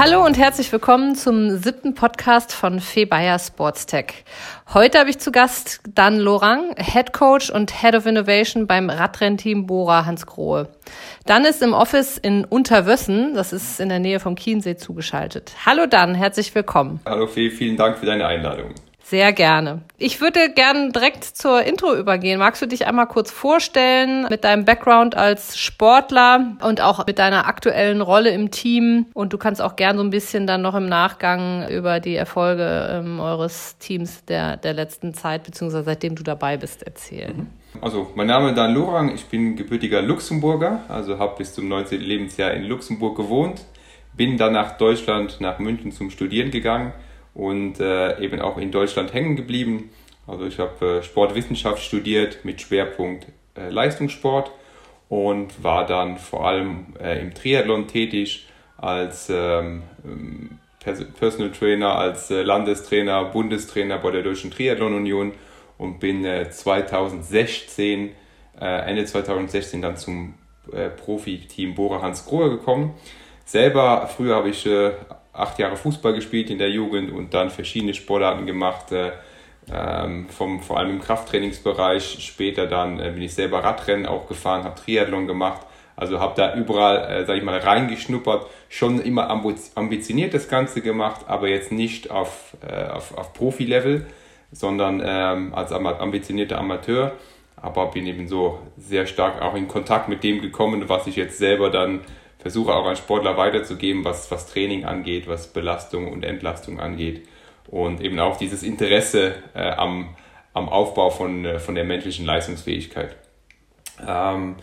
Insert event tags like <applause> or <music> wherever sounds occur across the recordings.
Hallo und herzlich willkommen zum siebten Podcast von Fee Bayer Sports Tech. Heute habe ich zu Gast Dan Lorang, Head Coach und Head of Innovation beim Radrennteam Bora Hans Grohe. Dan ist im Office in Unterwössen, das ist in der Nähe vom Chiemsee, zugeschaltet. Hallo Dan, herzlich willkommen. Hallo Fee, vielen Dank für deine Einladung. Sehr gerne. Ich würde gerne direkt zur Intro übergehen. Magst du dich einmal kurz vorstellen mit deinem Background als Sportler und auch mit deiner aktuellen Rolle im Team? Und du kannst auch gerne so ein bisschen dann noch im Nachgang über die Erfolge ähm, eures Teams der, der letzten Zeit, beziehungsweise seitdem du dabei bist, erzählen. Mhm. Also, mein Name ist Dan Lorang, ich bin gebürtiger Luxemburger, also habe bis zum 19. Lebensjahr in Luxemburg gewohnt, bin dann nach Deutschland, nach München zum Studieren gegangen und äh, eben auch in Deutschland hängen geblieben. Also ich habe äh, Sportwissenschaft studiert mit Schwerpunkt äh, Leistungssport und war dann vor allem äh, im Triathlon tätig als ähm, Personal Trainer, als äh, Landestrainer, Bundestrainer bei der Deutschen Triathlon Union und bin 2016, äh, Ende 2016 dann zum Profi-Team Bora Hans Grohe gekommen. Selber, früher habe ich acht Jahre Fußball gespielt in der Jugend und dann verschiedene Sportarten gemacht, äh, ähm, vom, vor allem im Krafttrainingsbereich. Später dann äh, bin ich selber Radrennen auch gefahren, habe Triathlon gemacht. Also habe da überall, äh, sag ich mal, reingeschnuppert, schon immer ambitioniert das Ganze gemacht, aber jetzt nicht auf, äh, auf, auf Profi-Level, sondern ähm, als ambitionierter Amateur. Aber bin eben so sehr stark auch in Kontakt mit dem gekommen, was ich jetzt selber dann versuche auch an Sportler weiterzugeben, was, was Training angeht, was Belastung und Entlastung angeht. Und eben auch dieses Interesse äh, am, am Aufbau von, äh, von der menschlichen Leistungsfähigkeit. Ähm,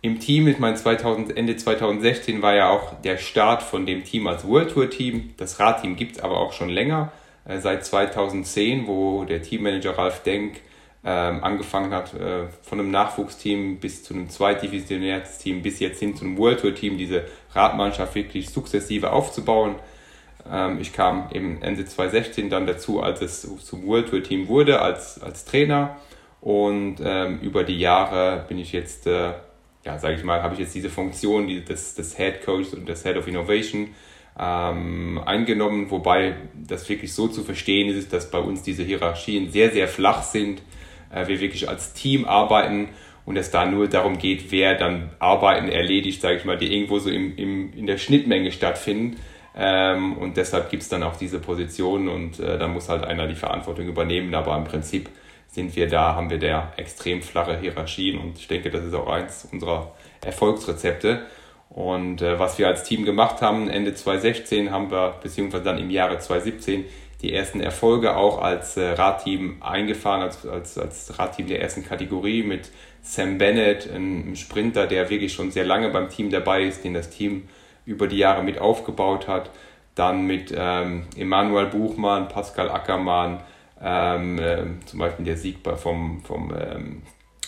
Im Team, ich meine, 2000, Ende 2016 war ja auch der Start von dem Team als World Tour Team. Das Radteam gibt es aber auch schon länger, äh, seit 2010, wo der Teammanager Ralf Denk ähm, angefangen hat, äh, von einem Nachwuchsteam bis zu einem Zweitdivisionärsteam bis jetzt hin zu einem World Tour Team, diese Radmannschaft wirklich sukzessive aufzubauen. Ähm, ich kam eben Ende 2016 dann dazu, als es zum World Tour Team wurde, als, als Trainer. Und ähm, über die Jahre bin ich jetzt, äh, ja, sage ich mal, habe ich jetzt diese Funktion die, des, des Head Coach und des Head of Innovation ähm, eingenommen, wobei das wirklich so zu verstehen ist, dass bei uns diese Hierarchien sehr, sehr flach sind äh, wir wirklich als Team arbeiten und es da nur darum geht, wer dann Arbeiten erledigt, sage ich mal, die irgendwo so im, im, in der Schnittmenge stattfinden. Ähm, und deshalb gibt es dann auch diese Position und äh, da muss halt einer die Verantwortung übernehmen. Aber im Prinzip sind wir da, haben wir da extrem flache Hierarchien und ich denke, das ist auch eins unserer Erfolgsrezepte. Und äh, was wir als Team gemacht haben, Ende 2016 haben wir, beziehungsweise dann im Jahre 2017, die ersten Erfolge auch als äh, Radteam eingefahren, als, als, als Radteam der ersten Kategorie mit Sam Bennett, einem Sprinter, der wirklich schon sehr lange beim Team dabei ist, den das Team über die Jahre mit aufgebaut hat. Dann mit ähm, Emanuel Buchmann, Pascal Ackermann, ähm, äh, zum Beispiel der Sieg vom, vom ähm,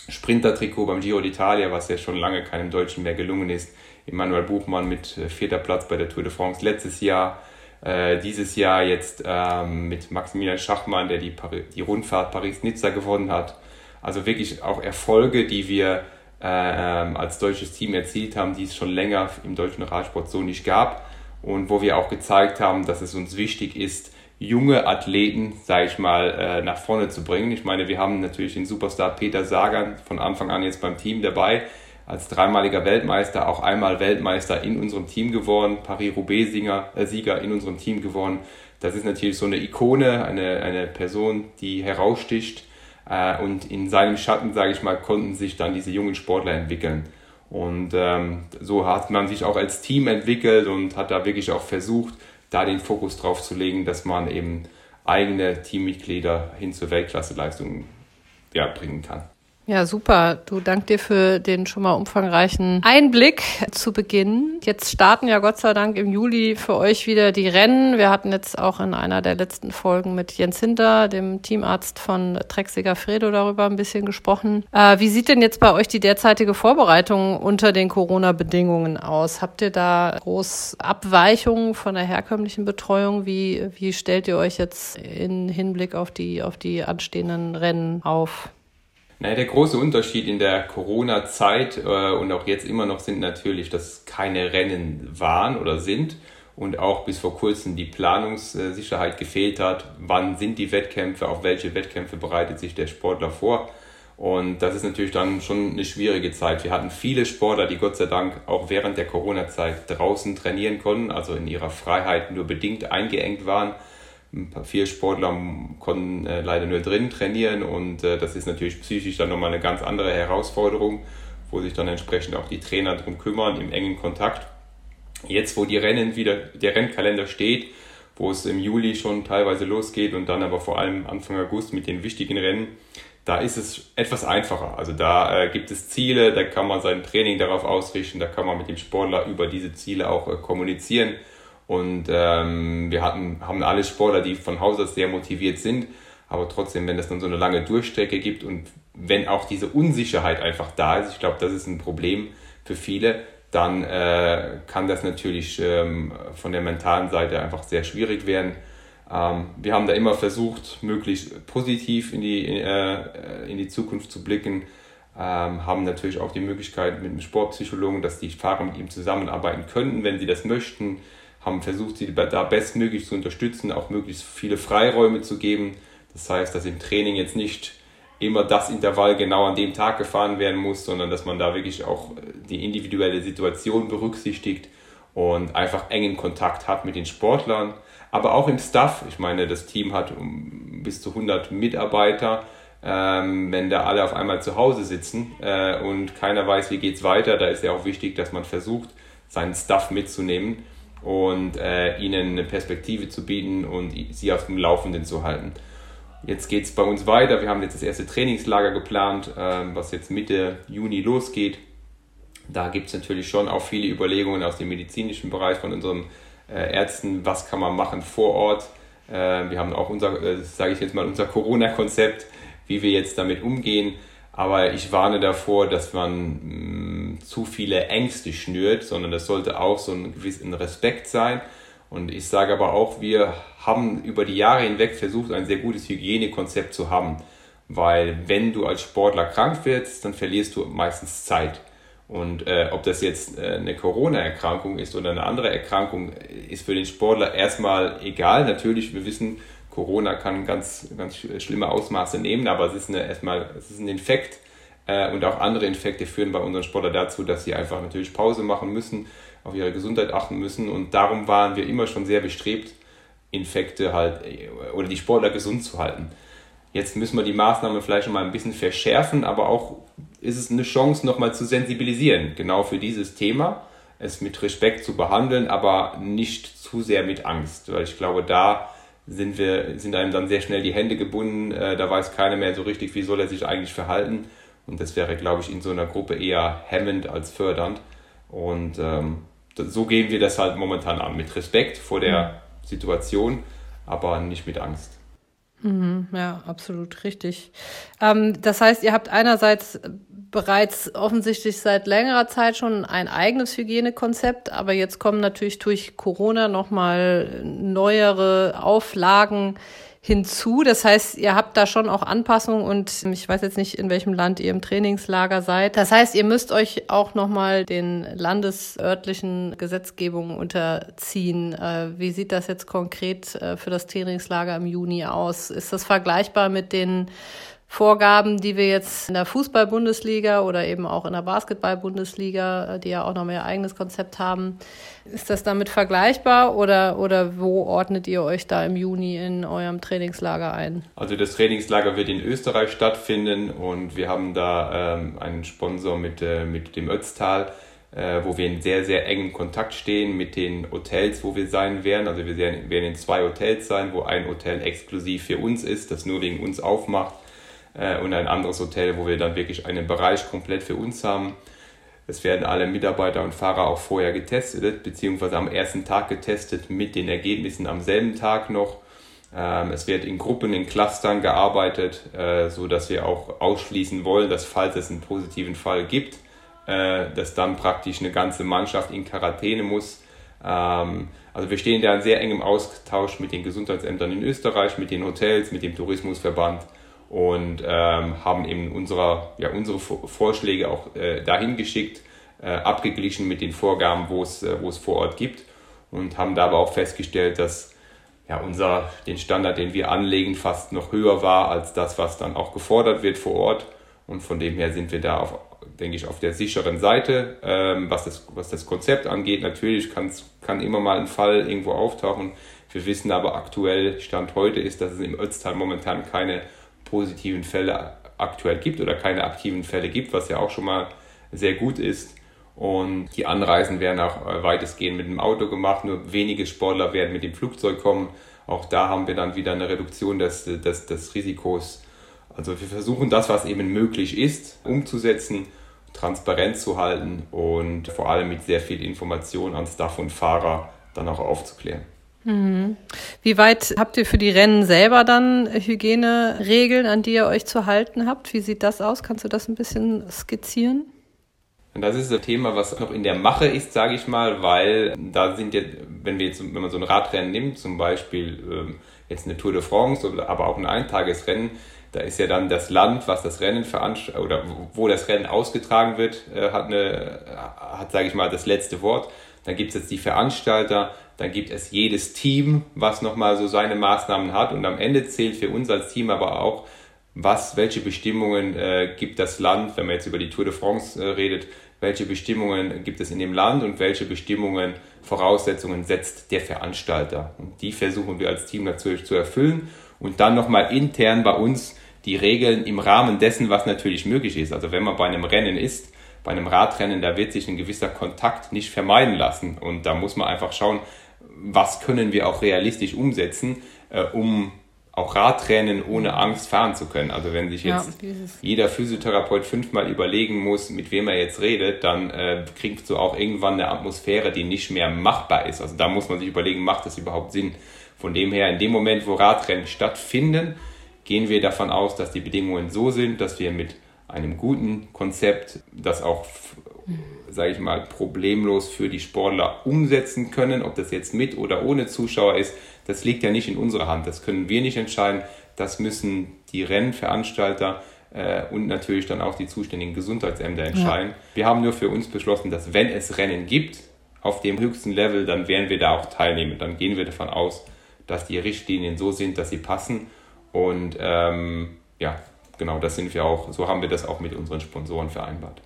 Sprinter-Trikot beim Giro d'Italia, was ja schon lange keinem Deutschen mehr gelungen ist. Emanuel Buchmann mit äh, vierter Platz bei der Tour de France letztes Jahr. Äh, dieses Jahr jetzt ähm, mit Maximilian Schachmann, der die, Paris, die Rundfahrt Paris-Nizza gewonnen hat. Also wirklich auch Erfolge, die wir äh, als deutsches Team erzielt haben, die es schon länger im deutschen Radsport so nicht gab. Und wo wir auch gezeigt haben, dass es uns wichtig ist, junge Athleten, sage ich mal, äh, nach vorne zu bringen. Ich meine, wir haben natürlich den Superstar Peter Sagan von Anfang an jetzt beim Team dabei, als dreimaliger Weltmeister, auch einmal Weltmeister in unserem Team geworden, Paris-Roubaix-Sieger äh, in unserem Team geworden. Das ist natürlich so eine Ikone, eine, eine Person, die heraussticht. Äh, und in seinem Schatten, sage ich mal, konnten sich dann diese jungen Sportler entwickeln. Und ähm, so hat man sich auch als Team entwickelt und hat da wirklich auch versucht, da den Fokus drauf zu legen, dass man eben eigene Teammitglieder hin zur Weltklasseleistung ja, bringen kann. Ja, super. Du dank dir für den schon mal umfangreichen Einblick zu Beginn. Jetzt starten ja Gott sei Dank im Juli für euch wieder die Rennen. Wir hatten jetzt auch in einer der letzten Folgen mit Jens Hinter, dem Teamarzt von Trexiger Fredo, darüber ein bisschen gesprochen. Äh, wie sieht denn jetzt bei euch die derzeitige Vorbereitung unter den Corona-Bedingungen aus? Habt ihr da groß Abweichungen von der herkömmlichen Betreuung? Wie, wie stellt ihr euch jetzt in Hinblick auf die, auf die anstehenden Rennen auf? Naja, der große Unterschied in der Corona-Zeit äh, und auch jetzt immer noch sind natürlich, dass keine Rennen waren oder sind und auch bis vor kurzem die Planungssicherheit gefehlt hat. Wann sind die Wettkämpfe, auf welche Wettkämpfe bereitet sich der Sportler vor? Und das ist natürlich dann schon eine schwierige Zeit. Wir hatten viele Sportler, die Gott sei Dank auch während der Corona-Zeit draußen trainieren konnten, also in ihrer Freiheit nur bedingt eingeengt waren Vier Sportler konnten äh, leider nur drin trainieren und äh, das ist natürlich psychisch dann nochmal eine ganz andere Herausforderung, wo sich dann entsprechend auch die Trainer darum kümmern, im engen Kontakt. Jetzt, wo die Rennen wieder, der Rennkalender steht, wo es im Juli schon teilweise losgeht und dann aber vor allem Anfang August mit den wichtigen Rennen, da ist es etwas einfacher. Also da äh, gibt es Ziele, da kann man sein Training darauf ausrichten, da kann man mit dem Sportler über diese Ziele auch äh, kommunizieren und ähm, wir hatten, haben alle Sportler, die von Haus aus sehr motiviert sind. Aber trotzdem, wenn es dann so eine lange Durchstrecke gibt und wenn auch diese Unsicherheit einfach da ist, ich glaube, das ist ein Problem für viele, dann äh, kann das natürlich ähm, von der mentalen Seite einfach sehr schwierig werden. Ähm, wir haben da immer versucht, möglichst positiv in die, äh, in die Zukunft zu blicken, ähm, haben natürlich auch die Möglichkeit mit dem Sportpsychologen, dass die Fahrer mit ihm zusammenarbeiten könnten, wenn sie das möchten haben versucht, sie da bestmöglich zu unterstützen, auch möglichst viele Freiräume zu geben. Das heißt, dass im Training jetzt nicht immer das Intervall genau an dem Tag gefahren werden muss, sondern dass man da wirklich auch die individuelle Situation berücksichtigt und einfach engen Kontakt hat mit den Sportlern, aber auch im Staff. Ich meine, das Team hat bis zu 100 Mitarbeiter. Ähm, wenn da alle auf einmal zu Hause sitzen äh, und keiner weiß, wie geht es weiter, da ist ja auch wichtig, dass man versucht, seinen Staff mitzunehmen und äh, ihnen eine Perspektive zu bieten und sie auf dem Laufenden zu halten. Jetzt geht es bei uns weiter. Wir haben jetzt das erste Trainingslager geplant, äh, was jetzt Mitte Juni losgeht. Da gibt es natürlich schon auch viele Überlegungen aus dem medizinischen Bereich von unseren äh, Ärzten, was kann man machen vor Ort. Äh, wir haben auch unser, äh, sage ich jetzt mal, unser Corona-Konzept, wie wir jetzt damit umgehen. Aber ich warne davor, dass man mh, zu viele Ängste schnürt, sondern das sollte auch so ein gewissen Respekt sein. Und ich sage aber auch, wir haben über die Jahre hinweg versucht, ein sehr gutes Hygienekonzept zu haben. Weil wenn du als Sportler krank wirst, dann verlierst du meistens Zeit. Und äh, ob das jetzt äh, eine Corona-Erkrankung ist oder eine andere Erkrankung, ist für den Sportler erstmal egal. Natürlich, wir wissen, Corona kann ganz, ganz schlimme Ausmaße nehmen, aber es ist eine, erstmal es ist ein Infekt äh, und auch andere Infekte führen bei unseren Sportlern dazu, dass sie einfach natürlich Pause machen müssen, auf ihre Gesundheit achten müssen und darum waren wir immer schon sehr bestrebt, Infekte halt äh, oder die Sportler gesund zu halten. Jetzt müssen wir die Maßnahmen vielleicht noch mal ein bisschen verschärfen, aber auch ist es eine Chance, nochmal zu sensibilisieren, genau für dieses Thema, es mit Respekt zu behandeln, aber nicht zu sehr mit Angst, weil ich glaube, da sind, wir, sind einem dann sehr schnell die Hände gebunden. Äh, da weiß keiner mehr so richtig, wie soll er sich eigentlich verhalten. Und das wäre, glaube ich, in so einer Gruppe eher hemmend als fördernd. Und ähm, so gehen wir das halt momentan an, mit Respekt vor der mhm. Situation, aber nicht mit Angst. Mhm, ja, absolut richtig. Ähm, das heißt, ihr habt einerseits bereits offensichtlich seit längerer Zeit schon ein eigenes Hygienekonzept, aber jetzt kommen natürlich durch Corona nochmal neuere Auflagen hinzu. Das heißt, ihr habt da schon auch Anpassungen und ich weiß jetzt nicht, in welchem Land ihr im Trainingslager seid. Das heißt, ihr müsst euch auch nochmal den landesörtlichen Gesetzgebungen unterziehen. Äh, wie sieht das jetzt konkret äh, für das Trainingslager im Juni aus? Ist das vergleichbar mit den Vorgaben, die wir jetzt in der Fußball-Bundesliga oder eben auch in der Basketball-Bundesliga, äh, die ja auch noch mehr eigenes Konzept haben, ist das damit vergleichbar oder, oder wo ordnet ihr euch da im Juni in eurem Trainingslager ein? Also das Trainingslager wird in Österreich stattfinden und wir haben da ähm, einen Sponsor mit, äh, mit dem Ötztal, äh, wo wir in sehr, sehr engem Kontakt stehen mit den Hotels, wo wir sein werden. Also wir werden in zwei Hotels sein, wo ein Hotel exklusiv für uns ist, das nur wegen uns aufmacht äh, und ein anderes Hotel, wo wir dann wirklich einen Bereich komplett für uns haben. Es werden alle Mitarbeiter und Fahrer auch vorher getestet, beziehungsweise am ersten Tag getestet mit den Ergebnissen am selben Tag noch. Ähm, es wird in Gruppen, in Clustern gearbeitet, äh, so dass wir auch ausschließen wollen, dass falls es einen positiven Fall gibt, äh, dass dann praktisch eine ganze Mannschaft in Quarantäne muss. Ähm, also wir stehen da in sehr engem Austausch mit den Gesundheitsämtern in Österreich, mit den Hotels, mit dem Tourismusverband und ähm, haben eben unserer, ja, unsere Vorschläge auch äh, dahin geschickt, äh, abgeglichen mit den Vorgaben, wo es, äh, vor Ort gibt und haben da aber auch festgestellt, dass ja, unser, den Standard, den wir anlegen, fast noch höher war als das, was dann auch gefordert wird vor Ort. Und von dem her sind wir da, auf, denke ich, auf der sicheren Seite, ähm, was, das, was das Konzept angeht. Natürlich kann immer mal ein Fall irgendwo auftauchen. Wir wissen aber aktuell, Stand heute ist, dass es im Ötztal momentan keine positiven Fälle aktuell gibt oder keine aktiven Fälle gibt, was ja auch schon mal sehr gut ist. Und die Anreisen werden auch äh, weitestgehend mit dem Auto gemacht. Nur wenige Sportler werden mit dem Flugzeug kommen. Auch da haben wir dann wieder eine Reduktion des, des, des Risikos. Also wir versuchen das, was eben möglich ist, umzusetzen, transparent zu halten und vor allem mit sehr viel Information an Staff und Fahrer dann auch aufzuklären. Wie weit habt ihr für die Rennen selber dann Hygieneregeln, an die ihr euch zu halten habt? Wie sieht das aus? Kannst du das ein bisschen skizzieren? Das ist ein Thema, was noch in der Mache ist, sage ich mal, weil da sind ja, wenn wir jetzt, wenn man so ein Radrennen nimmt, zum Beispiel ähm, jetzt eine Tour de France, aber auch ein Eintagesrennen, da ist ja dann das Land, was das Rennen veranstaltet oder wo das Rennen ausgetragen wird, äh, hat eine, hat, sage ich mal, das letzte Wort. Dann gibt es jetzt die Veranstalter, dann gibt es jedes Team, was nochmal so seine Maßnahmen hat. Und am Ende zählt für uns als Team aber auch, was, welche Bestimmungen äh, gibt das Land, wenn man jetzt über die Tour de France äh, redet, welche Bestimmungen gibt es in dem Land und welche Bestimmungen, Voraussetzungen setzt der Veranstalter. Und die versuchen wir als Team natürlich zu erfüllen und dann nochmal intern bei uns die Regeln im Rahmen dessen, was natürlich möglich ist. Also wenn man bei einem Rennen ist, bei einem Radrennen, da wird sich ein gewisser Kontakt nicht vermeiden lassen. Und da muss man einfach schauen, was können wir auch realistisch umsetzen, äh, um auch Radrennen ohne Angst fahren zu können. Also wenn sich jetzt ja, jeder Physiotherapeut fünfmal überlegen muss, mit wem er jetzt redet, dann äh, kriegst du auch irgendwann eine Atmosphäre, die nicht mehr machbar ist. Also da muss man sich überlegen, macht das überhaupt Sinn? Von dem her, in dem Moment, wo Radrennen stattfinden, gehen wir davon aus, dass die Bedingungen so sind, dass wir mit einem guten Konzept das auch sage ich mal, problemlos für die Sportler umsetzen können. Ob das jetzt mit oder ohne Zuschauer ist, das liegt ja nicht in unserer Hand. Das können wir nicht entscheiden. Das müssen die Rennveranstalter äh, und natürlich dann auch die zuständigen Gesundheitsämter entscheiden. Ja. Wir haben nur für uns beschlossen, dass wenn es Rennen gibt, auf dem höchsten Level, dann werden wir da auch teilnehmen. Dann gehen wir davon aus, dass die Richtlinien so sind, dass sie passen. Und ähm, ja, genau, das sind wir auch, so haben wir das auch mit unseren Sponsoren vereinbart.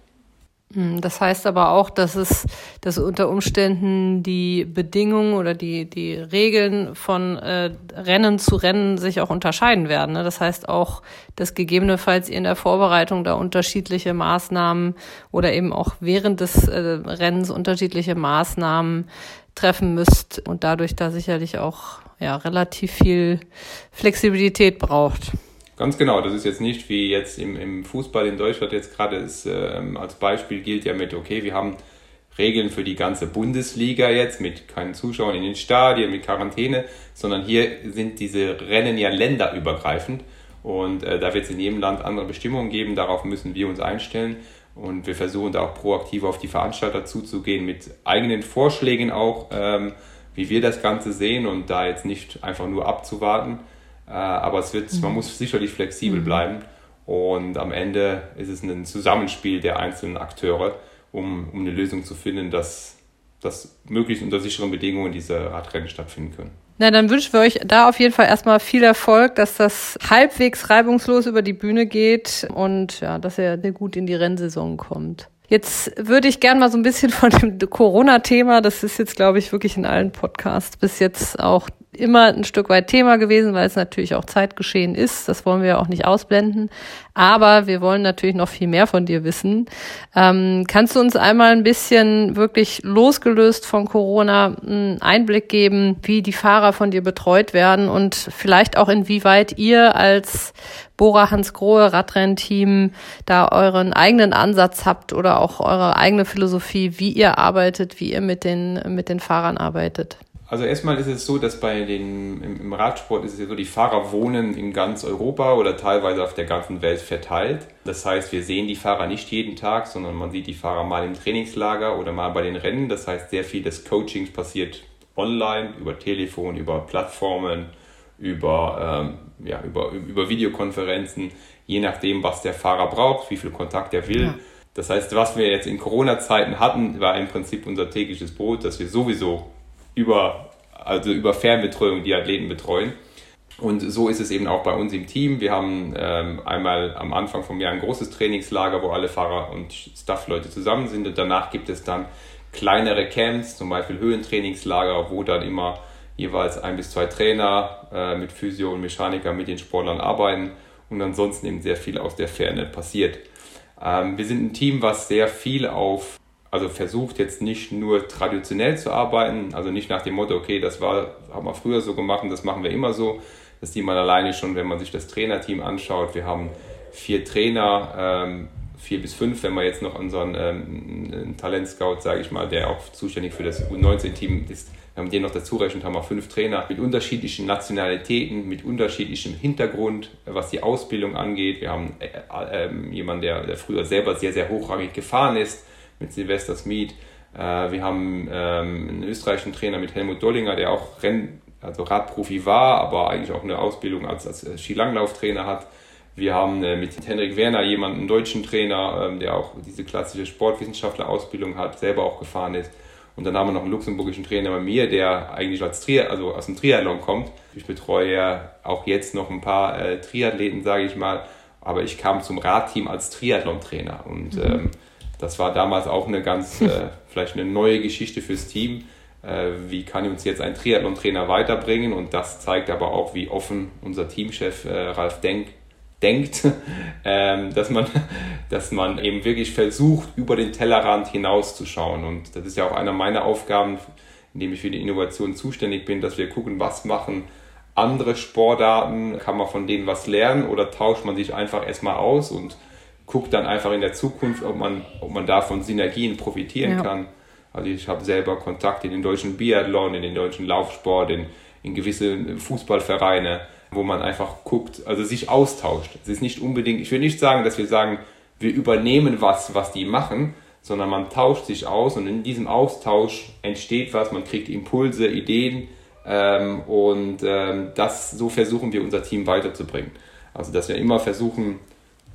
Hm, das heißt aber auch, dass es, dass unter Umständen die Bedingungen oder die, die Regeln von äh, Rennen zu Rennen sich auch unterscheiden werden. Ne? Das heißt auch, dass gegebenenfalls ihr in der Vorbereitung da unterschiedliche Maßnahmen oder eben auch während des äh, Rennens unterschiedliche Maßnahmen treffen müsst und dadurch da sicherlich auch ja relativ viel Flexibilität braucht. Ganz genau, das ist jetzt nicht wie jetzt im, im Fußball in Deutschland jetzt gerade ist, äh, als Beispiel gilt ja mit, okay, wir haben Regeln für die ganze Bundesliga jetzt mit keinen Zuschauern in den Stadien, mit Quarantäne, sondern hier sind diese Rennen ja länderübergreifend und äh, da wird es in jedem Land andere Bestimmungen geben, darauf müssen wir uns einstellen und wir versuchen da auch proaktiv auf die Veranstalter zuzugehen mit eigenen Vorschlägen auch, ähm, wie wir das Ganze sehen und da jetzt nicht einfach nur abzuwarten. Äh, aber es wird, mhm. man muss sicherlich flexibel mhm. bleiben. Und am Ende ist es ein Zusammenspiel der einzelnen Akteure, um, um eine Lösung zu finden, dass, dass möglichst unter sicheren Bedingungen diese Radrennen stattfinden können. Na, dann wünschen wir euch da auf jeden Fall erstmal viel Erfolg, dass das halbwegs reibungslos über die Bühne geht und ja, dass ihr gut in die Rennsaison kommt. Jetzt würde ich gern mal so ein bisschen von dem Corona-Thema, das ist jetzt, glaube ich, wirklich in allen Podcasts bis jetzt auch immer ein Stück weit Thema gewesen, weil es natürlich auch Zeitgeschehen ist. Das wollen wir auch nicht ausblenden. Aber wir wollen natürlich noch viel mehr von dir wissen. Ähm, kannst du uns einmal ein bisschen wirklich losgelöst von Corona einen Einblick geben, wie die Fahrer von dir betreut werden und vielleicht auch inwieweit ihr als Bora Hans Grohe Radrennteam da euren eigenen Ansatz habt oder auch eure eigene Philosophie, wie ihr arbeitet, wie ihr mit den, mit den Fahrern arbeitet? Also erstmal ist es so, dass bei den im, im, Radsport ist es ja so, die Fahrer wohnen in ganz Europa oder teilweise auf der ganzen Welt verteilt. Das heißt, wir sehen die Fahrer nicht jeden Tag, sondern man sieht die Fahrer mal im Trainingslager oder mal bei den Rennen. Das heißt, sehr viel des Coachings passiert online, über Telefon, über Plattformen, über, ähm, ja, über, über Videokonferenzen, je nachdem, was der Fahrer braucht, wie viel Kontakt er will. Ja. Das heißt, was wir jetzt in Corona-Zeiten hatten, war im Prinzip unser tägliches Brot, dass wir sowieso über, also über Fernbetreuung die Athleten betreuen. Und so ist es eben auch bei uns im Team. Wir haben ähm, einmal am Anfang vom Jahr ein großes Trainingslager, wo alle Fahrer und Staffleute zusammen sind. Und danach gibt es dann kleinere Camps, zum Beispiel Höhentrainingslager, wo dann immer jeweils ein bis zwei Trainer äh, mit Physio und Mechaniker mit den Sportlern arbeiten und ansonsten eben sehr viel aus der Ferne passiert. Ähm, wir sind ein Team, was sehr viel auf, also versucht jetzt nicht nur traditionell zu arbeiten, also nicht nach dem Motto, okay, das war, haben wir früher so gemacht und das machen wir immer so. Das sieht man alleine schon, wenn man sich das Trainerteam anschaut. Wir haben vier Trainer, ähm, vier bis fünf, wenn man jetzt noch unseren ähm, Talentscout, sage ich mal, der auch zuständig für das U19-Team ist, wenn man den noch dazu rechnet, haben wir fünf Trainer mit unterschiedlichen Nationalitäten, mit unterschiedlichem Hintergrund, was die Ausbildung angeht. Wir haben äh, äh, jemanden, der, der, früher selber sehr, sehr hochrangig gefahren ist, mit Silvester Smith. Äh, wir haben ähm, einen österreichischen Trainer mit Helmut Dollinger, der auch Renn, also Radprofi war, aber eigentlich auch eine Ausbildung als, als Skilanglauftrainer hat. Wir haben äh, mit Henrik Werner jemanden, einen deutschen Trainer, ähm, der auch diese klassische Sportwissenschaftler-Ausbildung hat, selber auch gefahren ist. Und dann haben wir noch einen luxemburgischen Trainer bei mir, der eigentlich als Tri also aus dem Triathlon kommt. Ich betreue ja auch jetzt noch ein paar äh, Triathleten, sage ich mal. Aber ich kam zum Radteam als Triathlon-Trainer. Und mhm. ähm, das war damals auch eine ganz, äh, vielleicht eine neue Geschichte fürs Team. Äh, wie kann uns jetzt ein Triathlon-Trainer weiterbringen? Und das zeigt aber auch, wie offen unser Teamchef äh, Ralf Denk denkt, <laughs> ähm, dass, man, dass man eben wirklich versucht, über den Tellerrand hinauszuschauen. Und das ist ja auch einer meiner Aufgaben, indem ich für die Innovation zuständig bin, dass wir gucken, was machen andere Sportarten, kann man von denen was lernen oder tauscht man sich einfach erstmal aus und guckt dann einfach in der Zukunft, ob man, ob man davon Synergien profitieren ja. kann. Also ich habe selber Kontakt in den deutschen Biathlon, in den deutschen Laufsport, in, in gewisse Fußballvereine wo man einfach guckt, also sich austauscht. Es ist nicht unbedingt, ich will nicht sagen, dass wir sagen, wir übernehmen was, was die machen, sondern man tauscht sich aus und in diesem Austausch entsteht was, man kriegt Impulse, Ideen ähm, und ähm, das so versuchen wir unser Team weiterzubringen. Also dass wir immer versuchen,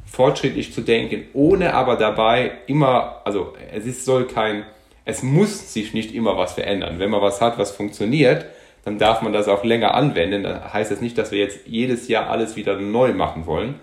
fortschrittlich zu denken, ohne aber dabei immer, also es ist, soll kein, es muss sich nicht immer was verändern. Wenn man was hat, was funktioniert, dann darf man das auch länger anwenden. Das heißt jetzt nicht, dass wir jetzt jedes Jahr alles wieder neu machen wollen,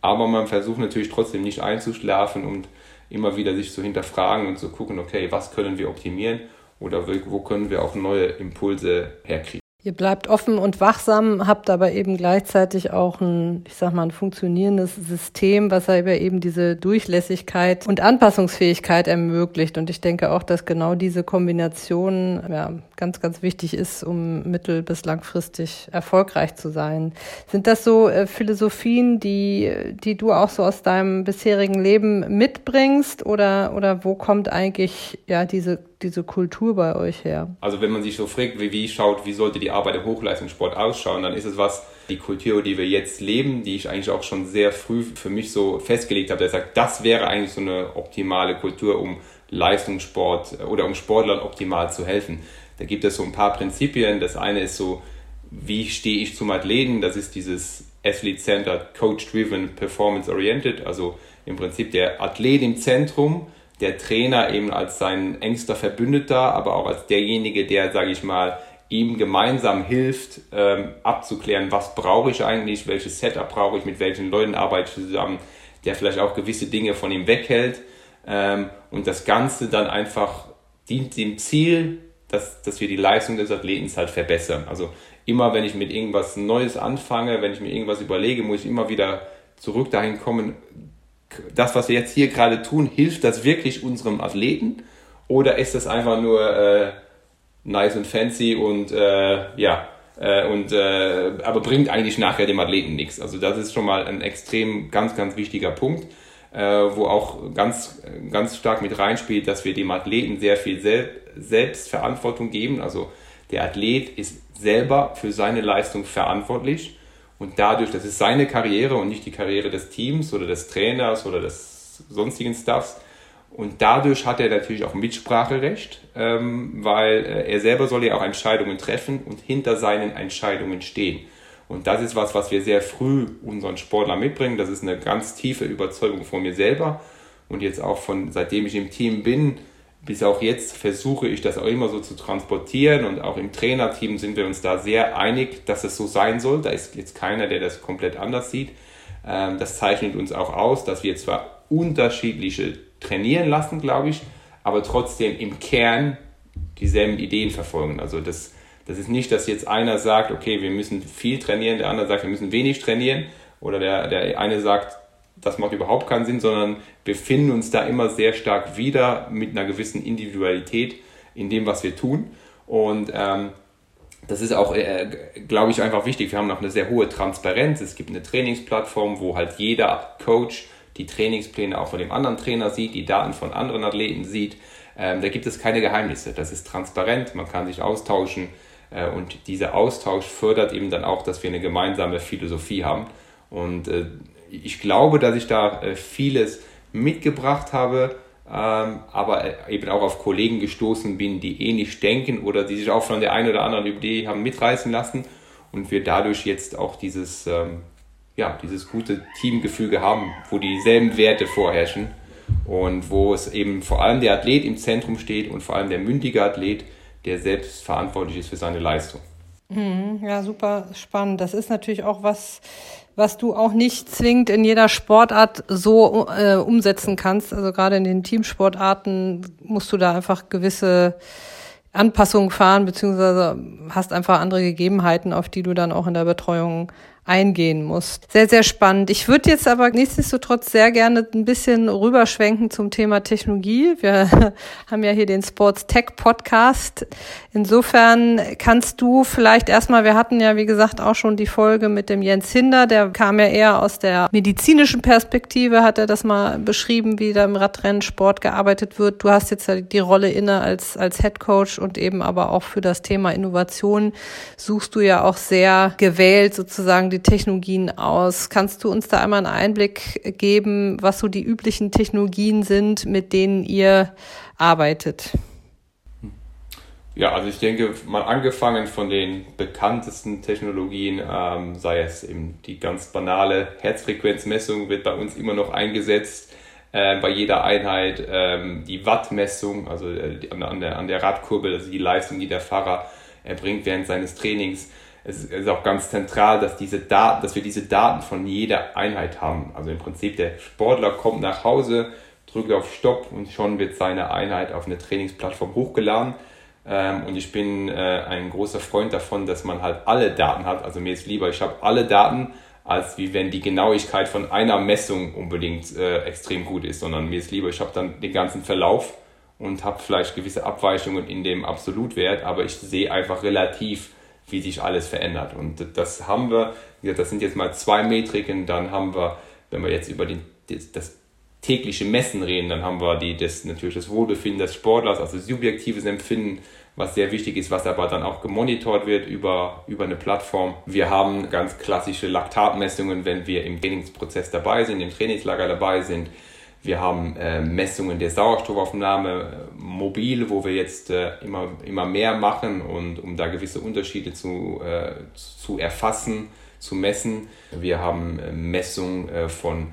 aber man versucht natürlich trotzdem nicht einzuschlafen und immer wieder sich zu hinterfragen und zu gucken, okay, was können wir optimieren oder wo können wir auch neue Impulse herkriegen. Ihr bleibt offen und wachsam, habt aber eben gleichzeitig auch ein, ich sag mal, ein funktionierendes System, was aber eben diese Durchlässigkeit und Anpassungsfähigkeit ermöglicht. Und ich denke auch, dass genau diese Kombination ja, ganz, ganz wichtig ist, um mittel- bis langfristig erfolgreich zu sein. Sind das so äh, Philosophien, die, die du auch so aus deinem bisherigen Leben mitbringst? Oder, oder wo kommt eigentlich ja diese diese Kultur bei euch her? Also wenn man sich so fragt, wie, wie schaut, wie sollte die Arbeit im Hochleistungssport ausschauen, dann ist es was, die Kultur, die wir jetzt leben, die ich eigentlich auch schon sehr früh für mich so festgelegt habe, der sagt, das wäre eigentlich so eine optimale Kultur, um Leistungssport oder um Sportlern optimal zu helfen. Da gibt es so ein paar Prinzipien. Das eine ist so, wie stehe ich zum Athleten? Das ist dieses Athlete-Centered, Coach-Driven, Performance-Oriented, also im Prinzip der Athlet im Zentrum der Trainer eben als sein engster Verbündeter, aber auch als derjenige, der, sage ich mal, ihm gemeinsam hilft, ähm, abzuklären, was brauche ich eigentlich, welches Setup brauche ich, mit welchen Leuten arbeite ich zusammen, der vielleicht auch gewisse Dinge von ihm weghält ähm, und das Ganze dann einfach dient dem Ziel, dass, dass wir die Leistung des Athleten halt verbessern. Also immer, wenn ich mit irgendwas Neues anfange, wenn ich mir irgendwas überlege, muss ich immer wieder zurück dahin kommen, das, was wir jetzt hier gerade tun, hilft das wirklich unserem Athleten oder ist das einfach nur äh, nice und fancy und äh, ja, äh, und, äh, aber bringt eigentlich nachher dem Athleten nichts. Also das ist schon mal ein extrem ganz, ganz wichtiger Punkt, äh, wo auch ganz, ganz stark mit reinspielt, dass wir dem Athleten sehr viel Sel Selbstverantwortung geben. Also der Athlet ist selber für seine Leistung verantwortlich und dadurch, das ist seine Karriere und nicht die Karriere des Teams oder des Trainers oder des sonstigen Staffs. Und dadurch hat er natürlich auch Mitspracherecht, ähm, weil äh, er selber soll ja auch Entscheidungen treffen und hinter seinen Entscheidungen stehen. Und das ist was, was wir sehr früh unseren Sportlern mitbringen. Das ist eine ganz tiefe Überzeugung von mir selber und jetzt auch von, seitdem ich im Team bin, bis auch jetzt versuche ich das auch immer so zu transportieren und auch im Trainerteam sind wir uns da sehr einig, dass es so sein soll. Da ist jetzt keiner, der das komplett anders sieht. Ähm, das zeichnet uns auch aus, dass wir zwar unterschiedliche trainieren lassen, glaube ich, aber trotzdem im Kern dieselben Ideen verfolgen. Also das, das ist nicht, dass jetzt einer sagt, okay, wir müssen viel trainieren, der andere sagt, wir müssen wenig trainieren oder der, der eine sagt, das macht überhaupt keinen Sinn, sondern wir finden uns da immer sehr stark wieder mit einer gewissen Individualität in dem, was wir tun. Und ähm, das ist auch, äh, glaube ich, einfach wichtig. Wir haben noch eine sehr hohe Transparenz. Es gibt eine Trainingsplattform, wo halt jeder Coach die Trainingspläne auch von dem anderen Trainer sieht, die Daten von anderen Athleten sieht. Ähm, da gibt es keine Geheimnisse. Das ist transparent, man kann sich austauschen äh, und dieser Austausch fördert eben dann auch, dass wir eine gemeinsame Philosophie haben. Und äh, ich glaube, dass ich da äh, vieles mitgebracht habe, ähm, aber äh, eben auch auf Kollegen gestoßen bin, die ähnlich denken oder die sich auch von der einen oder anderen Idee haben mitreißen lassen und wir dadurch jetzt auch dieses, ähm, ja, dieses gute Teamgefüge haben, wo dieselben Werte vorherrschen und wo es eben vor allem der Athlet im Zentrum steht und vor allem der mündige Athlet, der selbst verantwortlich ist für seine Leistung. Mhm, ja, super spannend. Das ist natürlich auch was, was du auch nicht zwingend in jeder Sportart so äh, umsetzen kannst. Also gerade in den Teamsportarten musst du da einfach gewisse Anpassungen fahren, beziehungsweise hast einfach andere Gegebenheiten, auf die du dann auch in der Betreuung eingehen musst. Sehr, sehr spannend. Ich würde jetzt aber nichtsdestotrotz sehr gerne ein bisschen rüberschwenken zum Thema Technologie. Wir <laughs> haben ja hier den Sports Tech Podcast. Insofern kannst du vielleicht erstmal, wir hatten ja, wie gesagt, auch schon die Folge mit dem Jens Hinder, der kam ja eher aus der medizinischen Perspektive, hat er das mal beschrieben, wie da im Radrennsport gearbeitet wird. Du hast jetzt die Rolle inne als, als Head Coach und eben aber auch für das Thema Innovation suchst du ja auch sehr gewählt sozusagen die Technologien aus? Kannst du uns da einmal einen Einblick geben, was so die üblichen Technologien sind, mit denen ihr arbeitet? Ja, also ich denke, mal angefangen von den bekanntesten Technologien, ähm, sei es eben die ganz banale Herzfrequenzmessung, wird bei uns immer noch eingesetzt äh, bei jeder Einheit. Ähm, die Wattmessung, also äh, an, der, an der Radkurbel, also die Leistung, die der Fahrer erbringt während seines Trainings es ist auch ganz zentral, dass, diese Daten, dass wir diese Daten von jeder Einheit haben. Also im Prinzip der Sportler kommt nach Hause, drückt auf Stopp und schon wird seine Einheit auf eine Trainingsplattform hochgeladen. Ähm, und ich bin äh, ein großer Freund davon, dass man halt alle Daten hat. Also mir ist lieber, ich habe alle Daten, als wie wenn die Genauigkeit von einer Messung unbedingt äh, extrem gut ist, sondern mir ist lieber, ich habe dann den ganzen Verlauf und habe vielleicht gewisse Abweichungen in dem Absolutwert, aber ich sehe einfach relativ wie sich alles verändert. Und das haben wir, das sind jetzt mal zwei Metriken, dann haben wir, wenn wir jetzt über die, das tägliche Messen reden, dann haben wir die, das, natürlich das Wohlbefinden des Sportlers, also subjektives Empfinden, was sehr wichtig ist, was aber dann auch gemonitort wird über, über eine Plattform. Wir haben ganz klassische Laktatmessungen, wenn wir im Trainingsprozess dabei sind, im Trainingslager dabei sind. Wir haben äh, Messungen der Sauerstoffaufnahme äh, mobil, wo wir jetzt äh, immer, immer mehr machen und um da gewisse Unterschiede zu, äh, zu erfassen, zu messen. Wir haben äh, Messung äh, von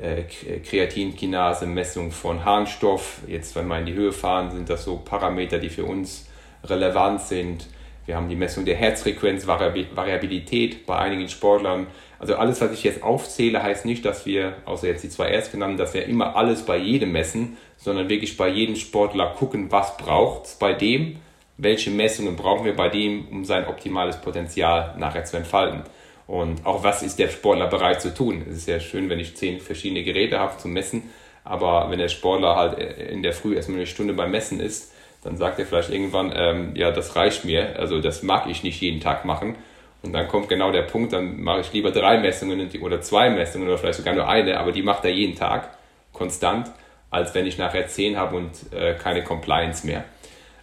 Kreatinkinase, Messung von Harnstoff. Jetzt, wenn wir in die Höhe fahren, sind das so Parameter, die für uns relevant sind. Wir haben die Messung der Herzfrequenzvariabilität bei einigen Sportlern also alles, was ich jetzt aufzähle, heißt nicht, dass wir, außer jetzt die zwei erstgenannten, dass wir immer alles bei jedem messen, sondern wirklich bei jedem Sportler gucken, was braucht es bei dem welche Messungen brauchen wir bei dem, um sein optimales Potenzial nachher zu entfalten. Und auch was ist der Sportler bereit zu tun. Es ist ja schön, wenn ich zehn verschiedene Geräte habe zum Messen, aber wenn der Sportler halt in der Früh erstmal eine Stunde beim Messen ist, dann sagt er vielleicht irgendwann, ähm, ja, das reicht mir, also das mag ich nicht jeden Tag machen. Und dann kommt genau der Punkt, dann mache ich lieber drei Messungen oder zwei Messungen oder vielleicht sogar nur eine, aber die macht er jeden Tag konstant, als wenn ich nachher zehn habe und äh, keine Compliance mehr.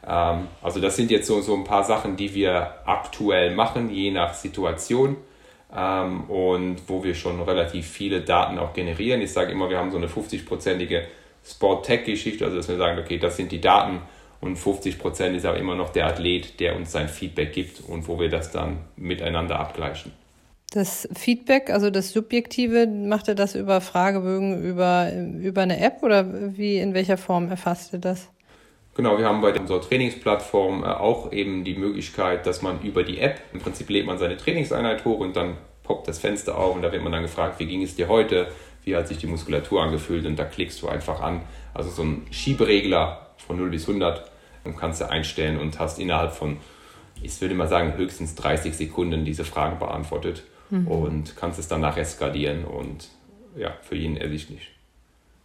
Ähm, also das sind jetzt so, so ein paar Sachen, die wir aktuell machen, je nach Situation ähm, und wo wir schon relativ viele Daten auch generieren. Ich sage immer, wir haben so eine 50-prozentige Sport-Tech-Geschichte, also dass wir sagen, okay, das sind die Daten und 50 Prozent ist aber immer noch der Athlet, der uns sein Feedback gibt und wo wir das dann miteinander abgleichen. Das Feedback, also das Subjektive, macht er das über Fragebögen, über, über eine App oder wie, in welcher Form erfasst ihr das? Genau, wir haben bei unserer Trainingsplattform äh, auch eben die Möglichkeit, dass man über die App, im Prinzip lädt man seine Trainingseinheit hoch und dann poppt das Fenster auf und da wird man dann gefragt, wie ging es dir heute, wie hat sich die Muskulatur angefühlt und da klickst du einfach an. Also so ein Schieberegler von 0 bis 100 und kannst du einstellen und hast innerhalb von, ich würde mal sagen, höchstens 30 Sekunden diese Fragen beantwortet mhm. und kannst es danach eskalieren und ja, für jeden ersichtlich.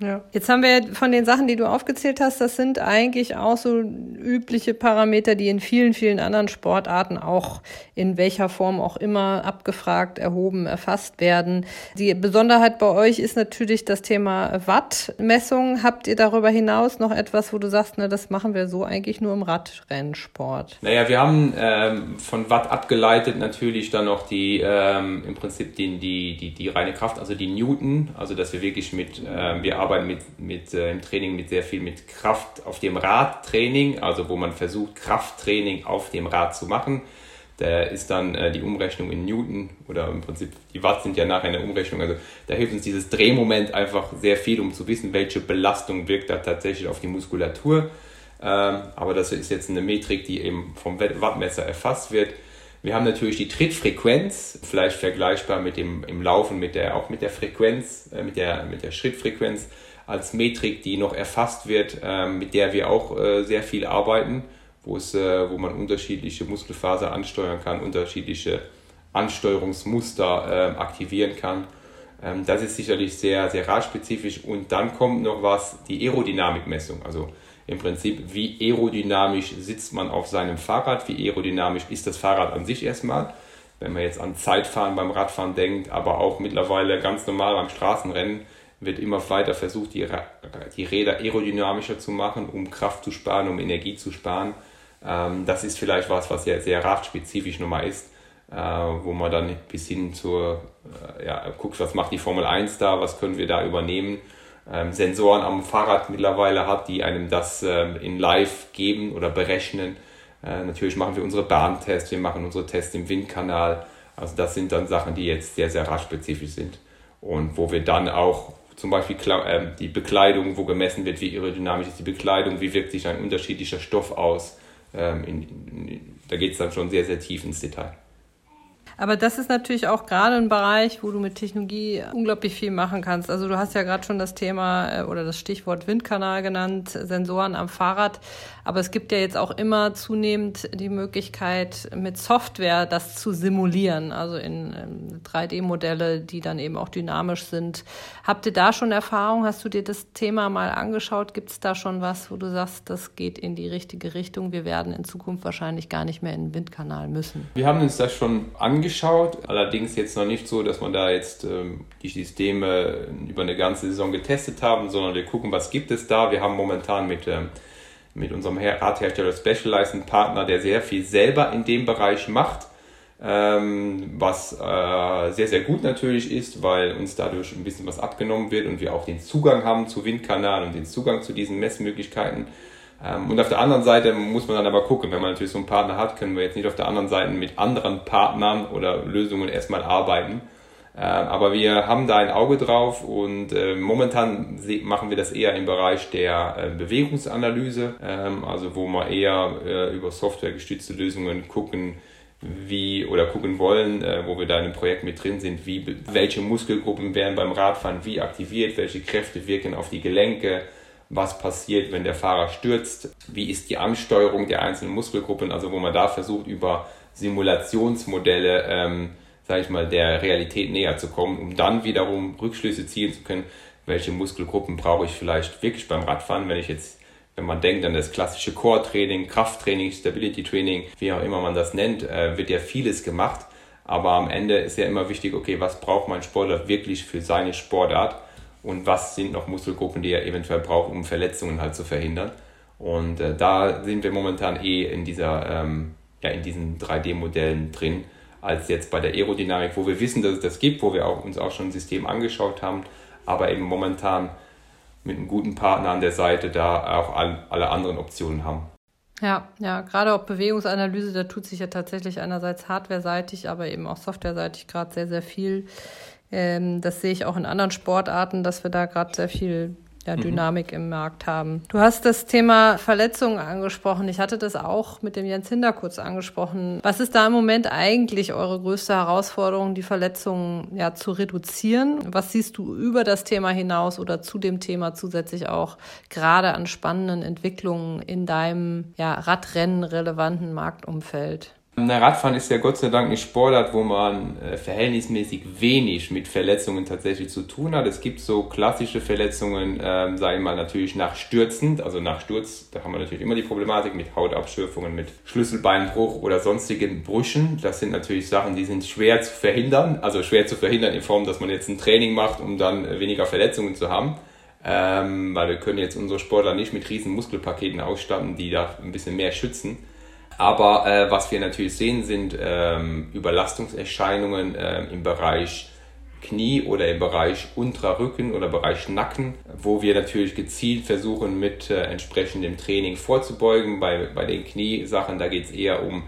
Ja. Jetzt haben wir von den Sachen, die du aufgezählt hast, das sind eigentlich auch so übliche Parameter, die in vielen, vielen anderen Sportarten auch in welcher Form auch immer abgefragt, erhoben, erfasst werden. Die Besonderheit bei euch ist natürlich das Thema Wattmessung. Habt ihr darüber hinaus noch etwas, wo du sagst, ne, das machen wir so eigentlich nur im Radrennsport? Naja, wir haben ähm, von Watt abgeleitet natürlich dann noch die, ähm, im Prinzip die, die, die, die reine Kraft, also die Newton, also dass wir wirklich mit, äh, wir arbeiten arbeiten mit, mit äh, im Training mit sehr viel mit Kraft auf dem Radtraining, also wo man versucht, Krafttraining auf dem Rad zu machen. Da ist dann äh, die Umrechnung in Newton oder im Prinzip die Watt sind ja nachher eine Umrechnung. Also da hilft uns dieses Drehmoment einfach sehr viel, um zu wissen, welche Belastung wirkt da tatsächlich auf die Muskulatur. Ähm, aber das ist jetzt eine Metrik, die eben vom Wattmesser erfasst wird. Wir haben natürlich die Trittfrequenz, vielleicht vergleichbar mit dem im Laufen mit der auch mit der Frequenz, äh, mit der mit der Schrittfrequenz als Metrik, die noch erfasst wird, äh, mit der wir auch äh, sehr viel arbeiten, wo es äh, wo man unterschiedliche Muskelfaser ansteuern kann, unterschiedliche Ansteuerungsmuster äh, aktivieren kann. Ähm, das ist sicherlich sehr sehr radspezifisch und dann kommt noch was die Aerodynamikmessung, also im Prinzip, wie aerodynamisch sitzt man auf seinem Fahrrad, wie aerodynamisch ist das Fahrrad an sich erstmal. Wenn man jetzt an Zeitfahren beim Radfahren denkt, aber auch mittlerweile ganz normal beim Straßenrennen, wird immer weiter versucht, die, die Räder aerodynamischer zu machen, um Kraft zu sparen, um Energie zu sparen. Ähm, das ist vielleicht was, was ja sehr radspezifisch nochmal ist, äh, wo man dann bis hin zur, äh, ja, guckt, was macht die Formel 1 da, was können wir da übernehmen ähm, Sensoren am Fahrrad mittlerweile hat, die einem das ähm, in Live geben oder berechnen. Äh, natürlich machen wir unsere Bahntests, wir machen unsere Tests im Windkanal. Also das sind dann Sachen, die jetzt sehr, sehr radspezifisch sind und wo wir dann auch zum Beispiel äh, die Bekleidung, wo gemessen wird, wie aerodynamisch ist die Bekleidung, wie wirkt sich ein unterschiedlicher Stoff aus. Ähm, in, in, da geht es dann schon sehr, sehr tief ins Detail. Aber das ist natürlich auch gerade ein Bereich, wo du mit Technologie unglaublich viel machen kannst. Also du hast ja gerade schon das Thema äh, oder das Stichwort Windkanal genannt, Sensoren am Fahrrad. Aber es gibt ja jetzt auch immer zunehmend die Möglichkeit, mit Software das zu simulieren, also in 3D-Modelle, ähm, die dann eben auch dynamisch sind. Habt ihr da schon Erfahrung? Hast du dir das Thema mal angeschaut? Gibt es da schon was, wo du sagst, das geht in die richtige Richtung? Wir werden in Zukunft wahrscheinlich gar nicht mehr in den Windkanal müssen. Wir haben uns das schon angeschaut angeschaut. Allerdings jetzt noch nicht so, dass man da jetzt ähm, die Systeme über eine ganze Saison getestet haben, sondern wir gucken, was gibt es da. Wir haben momentan mit, ähm, mit unserem Radhersteller Specialized einen Partner, der sehr viel selber in dem Bereich macht. Ähm, was äh, sehr, sehr gut natürlich ist, weil uns dadurch ein bisschen was abgenommen wird und wir auch den Zugang haben zu Windkanal und den Zugang zu diesen Messmöglichkeiten. Ähm, und auf der anderen Seite muss man dann aber gucken, wenn man natürlich so einen Partner hat, können wir jetzt nicht auf der anderen Seite mit anderen Partnern oder Lösungen erstmal arbeiten. Ähm, aber wir haben da ein Auge drauf und äh, momentan machen wir das eher im Bereich der äh, Bewegungsanalyse, ähm, also wo wir eher äh, über softwaregestützte Lösungen gucken, wie oder gucken wollen, wo wir da in einem Projekt mit drin sind, wie welche Muskelgruppen werden beim Radfahren wie aktiviert, welche Kräfte wirken auf die Gelenke, was passiert, wenn der Fahrer stürzt, wie ist die Ansteuerung der einzelnen Muskelgruppen, also wo man da versucht, über Simulationsmodelle, ähm, sage ich mal, der Realität näher zu kommen, um dann wiederum Rückschlüsse ziehen zu können, welche Muskelgruppen brauche ich vielleicht wirklich beim Radfahren, wenn ich jetzt, wenn man denkt an das klassische Core-Training, Krafttraining, Stability-Training, wie auch immer man das nennt, äh, wird ja vieles gemacht, aber am Ende ist ja immer wichtig, okay, was braucht mein Sportler wirklich für seine Sportart und was sind noch Muskelgruppen, die er eventuell braucht, um Verletzungen halt zu verhindern. Und äh, da sind wir momentan eh in dieser, ähm, ja, in diesen 3D-Modellen drin, als jetzt bei der Aerodynamik, wo wir wissen, dass es das gibt, wo wir auch, uns auch schon ein System angeschaut haben, aber eben momentan mit einem guten Partner an der Seite da auch alle anderen Optionen haben. Ja, ja, gerade auch Bewegungsanalyse, da tut sich ja tatsächlich einerseits hardware-seitig, aber eben auch software-seitig gerade sehr, sehr viel. Ähm, das sehe ich auch in anderen Sportarten, dass wir da gerade sehr viel ja, mhm. Dynamik mhm. im Markt haben. Du hast das Thema Verletzungen angesprochen. Ich hatte das auch mit dem Jens Hinder kurz angesprochen. Was ist da im Moment eigentlich eure größte Herausforderung, die Verletzungen ja zu reduzieren? Was siehst du über das Thema hinaus oder zu dem Thema zusätzlich auch gerade an spannenden Entwicklungen in deinem ja, Radrennen relevanten Marktumfeld? Radfahren ist ja Gott sei Dank ein Sportart, wo man äh, verhältnismäßig wenig mit Verletzungen tatsächlich zu tun hat. Es gibt so klassische Verletzungen, ähm, sage ich mal, natürlich nach Stürzen, also nach Sturz, da haben wir natürlich immer die Problematik mit Hautabschürfungen, mit Schlüsselbeinbruch oder sonstigen Brüchen. Das sind natürlich Sachen, die sind schwer zu verhindern, also schwer zu verhindern in Form, dass man jetzt ein Training macht, um dann äh, weniger Verletzungen zu haben. Ähm, weil wir können jetzt unsere Sportler nicht mit riesen Muskelpaketen ausstatten, die da ein bisschen mehr schützen. Aber äh, was wir natürlich sehen, sind ähm, Überlastungserscheinungen äh, im Bereich Knie oder im Bereich unterer Rücken oder Bereich Nacken, wo wir natürlich gezielt versuchen, mit äh, entsprechendem Training vorzubeugen. Bei, bei den Kniesachen, da geht es eher um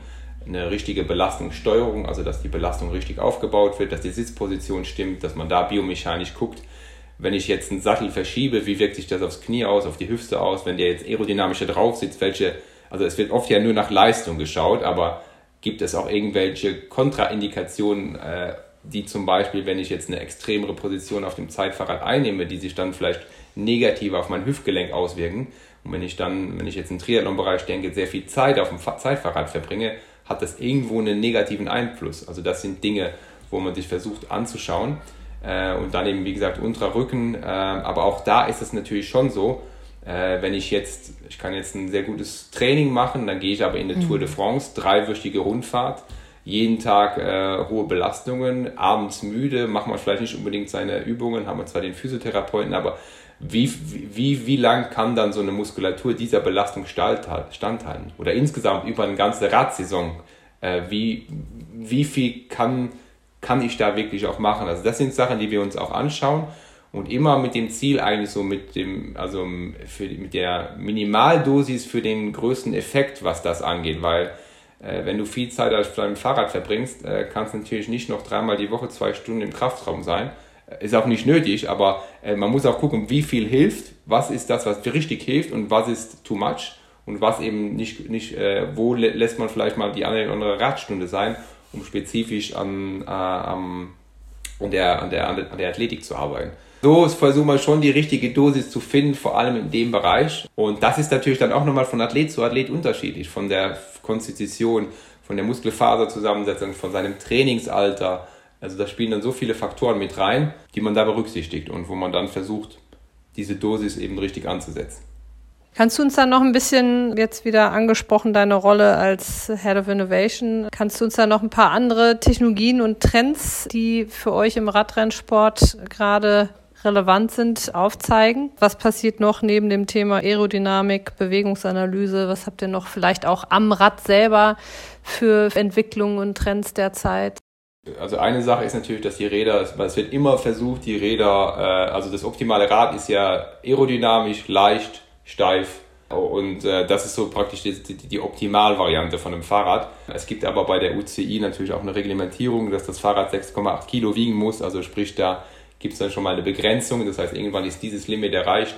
eine richtige Belastungssteuerung, also dass die Belastung richtig aufgebaut wird, dass die Sitzposition stimmt, dass man da biomechanisch guckt. Wenn ich jetzt einen Sattel verschiebe, wie wirkt sich das aufs Knie aus, auf die Hüfte aus? Wenn der jetzt aerodynamischer drauf sitzt, welche also es wird oft ja nur nach Leistung geschaut, aber gibt es auch irgendwelche Kontraindikationen, äh, die zum Beispiel, wenn ich jetzt eine extremere Position auf dem Zeitfahrrad einnehme, die sich dann vielleicht negativ auf mein Hüftgelenk auswirken. Und wenn ich dann, wenn ich jetzt im Triathlon-Bereich denke, sehr viel Zeit auf dem Zeitfahrrad verbringe, hat das irgendwo einen negativen Einfluss. Also das sind Dinge, wo man sich versucht anzuschauen. Äh, und dann eben, wie gesagt, unterer Rücken. Äh, aber auch da ist es natürlich schon so, äh, wenn ich jetzt, ich kann jetzt ein sehr gutes Training machen, dann gehe ich aber in eine mhm. Tour de France, dreiwöchige Rundfahrt, jeden Tag äh, hohe Belastungen, abends müde, macht man vielleicht nicht unbedingt seine Übungen, haben wir zwar den Physiotherapeuten, aber wie, wie, wie lang kann dann so eine Muskulatur dieser Belastung standhalten? Oder insgesamt über eine ganze Radsaison, äh, wie, wie viel kann, kann ich da wirklich auch machen? Also das sind Sachen, die wir uns auch anschauen und immer mit dem Ziel eigentlich so mit dem, also für, mit der Minimaldosis für den größten Effekt, was das angeht, weil äh, wenn du viel Zeit auf deinem Fahrrad verbringst, äh, kannst du natürlich nicht noch dreimal die Woche zwei Stunden im Kraftraum sein. Äh, ist auch nicht nötig, aber äh, man muss auch gucken, wie viel hilft, was ist das, was richtig hilft und was ist too much und was eben nicht, nicht äh, wo lä lässt man vielleicht mal die eine oder andere Radstunde sein, um spezifisch an, äh, an, der, an, der, an der Athletik zu arbeiten. So versuchen wir schon die richtige Dosis zu finden, vor allem in dem Bereich. Und das ist natürlich dann auch nochmal von Athlet zu Athlet unterschiedlich, von der Konstitution, von der Muskelfaserzusammensetzung, von seinem Trainingsalter. Also da spielen dann so viele Faktoren mit rein, die man da berücksichtigt und wo man dann versucht, diese Dosis eben richtig anzusetzen. Kannst du uns dann noch ein bisschen, jetzt wieder angesprochen, deine Rolle als Head of Innovation, kannst du uns da noch ein paar andere Technologien und Trends, die für euch im Radrennsport gerade relevant sind, aufzeigen. Was passiert noch neben dem Thema Aerodynamik, Bewegungsanalyse? Was habt ihr noch vielleicht auch am Rad selber für Entwicklungen und Trends derzeit? Also eine Sache ist natürlich, dass die Räder, es wird immer versucht, die Räder, äh, also das optimale Rad ist ja aerodynamisch, leicht, steif und äh, das ist so praktisch die, die, die Optimalvariante von einem Fahrrad. Es gibt aber bei der UCI natürlich auch eine Reglementierung, dass das Fahrrad 6,8 Kilo wiegen muss, also sprich da gibt es dann schon mal eine Begrenzung. Das heißt, irgendwann ist dieses Limit erreicht.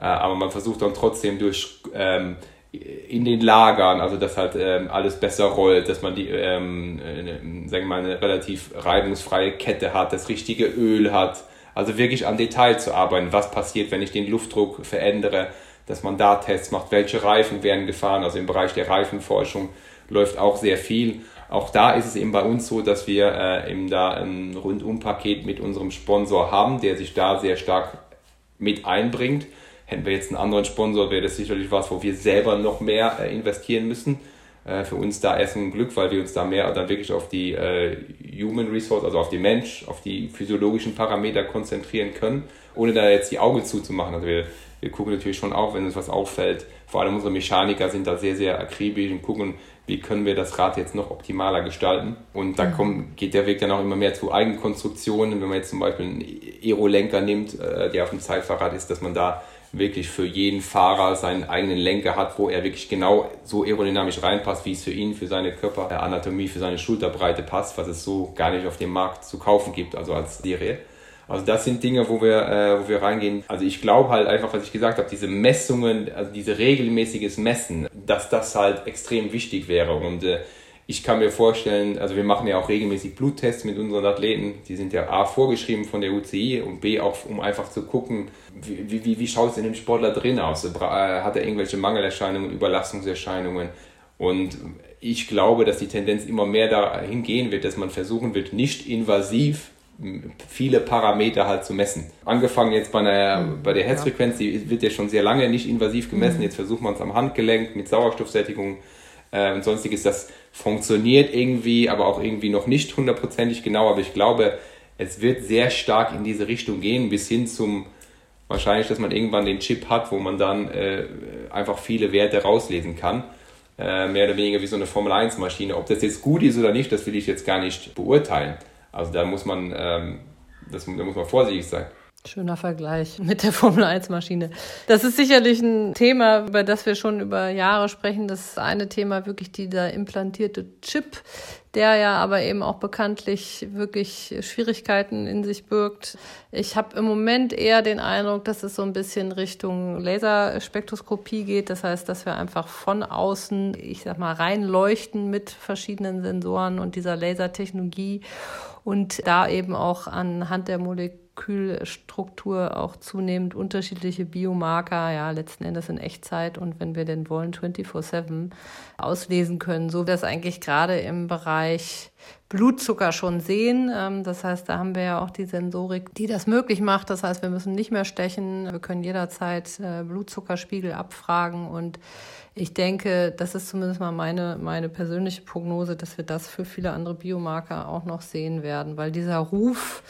Äh, aber man versucht dann trotzdem durch ähm, in den Lagern, also dass halt ähm, alles besser rollt, dass man die, ähm, eine, sagen wir mal, eine relativ reibungsfreie Kette hat, das richtige Öl hat. Also wirklich am Detail zu arbeiten. Was passiert, wenn ich den Luftdruck verändere? Dass man da Tests macht. Welche Reifen werden gefahren? Also im Bereich der Reifenforschung läuft auch sehr viel. Auch da ist es eben bei uns so, dass wir äh, eben da ein Rundumpaket mit unserem Sponsor haben, der sich da sehr stark mit einbringt. Hätten wir jetzt einen anderen Sponsor, wäre das sicherlich was, wo wir selber noch mehr äh, investieren müssen. Äh, für uns da erst ein Glück, weil wir uns da mehr dann wirklich auf die äh, Human Resource, also auf die Mensch, auf die physiologischen Parameter konzentrieren können, ohne da jetzt die Augen zuzumachen. Also wir, wir gucken natürlich schon auch, wenn uns was auffällt. Vor allem unsere Mechaniker sind da sehr, sehr akribisch und gucken, wie können wir das Rad jetzt noch optimaler gestalten. Und da mhm. kommt, geht der Weg dann auch immer mehr zu Eigenkonstruktionen. Wenn man jetzt zum Beispiel einen Aerolenker nimmt, äh, der auf dem Zeitfahrrad ist, dass man da wirklich für jeden Fahrer seinen eigenen Lenker hat, wo er wirklich genau so aerodynamisch reinpasst, wie es für ihn, für seine Körperanatomie, für seine Schulterbreite passt, was es so gar nicht auf dem Markt zu kaufen gibt, also als Serie. Also das sind Dinge, wo wir, äh, wo wir reingehen. Also ich glaube halt einfach, was ich gesagt habe, diese Messungen, also diese regelmäßiges Messen, dass das halt extrem wichtig wäre. Und äh, ich kann mir vorstellen, also wir machen ja auch regelmäßig Bluttests mit unseren Athleten. Die sind ja A vorgeschrieben von der UCI und B auch, um einfach zu gucken, wie, wie, wie schaut es in dem Sportler drin aus? Äh, hat er irgendwelche Mangelerscheinungen, Überlastungserscheinungen? Und ich glaube, dass die Tendenz immer mehr dahin gehen wird, dass man versuchen wird, nicht invasiv viele Parameter halt zu messen. Angefangen jetzt bei, einer, mhm. bei der Herzfrequenz, die wird ja schon sehr lange nicht invasiv gemessen. Mhm. Jetzt versucht man es am Handgelenk mit Sauerstoffsättigung äh, und sonstiges. Das funktioniert irgendwie, aber auch irgendwie noch nicht hundertprozentig genau. Aber ich glaube, es wird sehr stark in diese Richtung gehen, bis hin zum wahrscheinlich, dass man irgendwann den Chip hat, wo man dann äh, einfach viele Werte rauslesen kann. Äh, mehr oder weniger wie so eine Formel 1 Maschine. Ob das jetzt gut ist oder nicht, das will ich jetzt gar nicht beurteilen. Also da muss man, ähm, das, da muss man vorsichtig sein. Schöner Vergleich mit der Formel 1 Maschine. Das ist sicherlich ein Thema, über das wir schon über Jahre sprechen. Das eine Thema wirklich dieser implantierte Chip, der ja aber eben auch bekanntlich wirklich Schwierigkeiten in sich birgt. Ich habe im Moment eher den Eindruck, dass es so ein bisschen Richtung Laserspektroskopie geht. Das heißt, dass wir einfach von außen, ich sag mal, reinleuchten mit verschiedenen Sensoren und dieser Lasertechnologie und da eben auch anhand der Molekülstruktur auch zunehmend unterschiedliche Biomarker, ja, letzten Endes in Echtzeit und wenn wir denn wollen, 24-7 auslesen können, so es eigentlich gerade im Bereich Blutzucker schon sehen. Ähm, das heißt, da haben wir ja auch die Sensorik, die das möglich macht. Das heißt, wir müssen nicht mehr stechen. Wir können jederzeit äh, Blutzuckerspiegel abfragen. Und ich denke, das ist zumindest mal meine, meine persönliche Prognose, dass wir das für viele andere Biomarker auch noch sehen werden, weil dieser Ruf,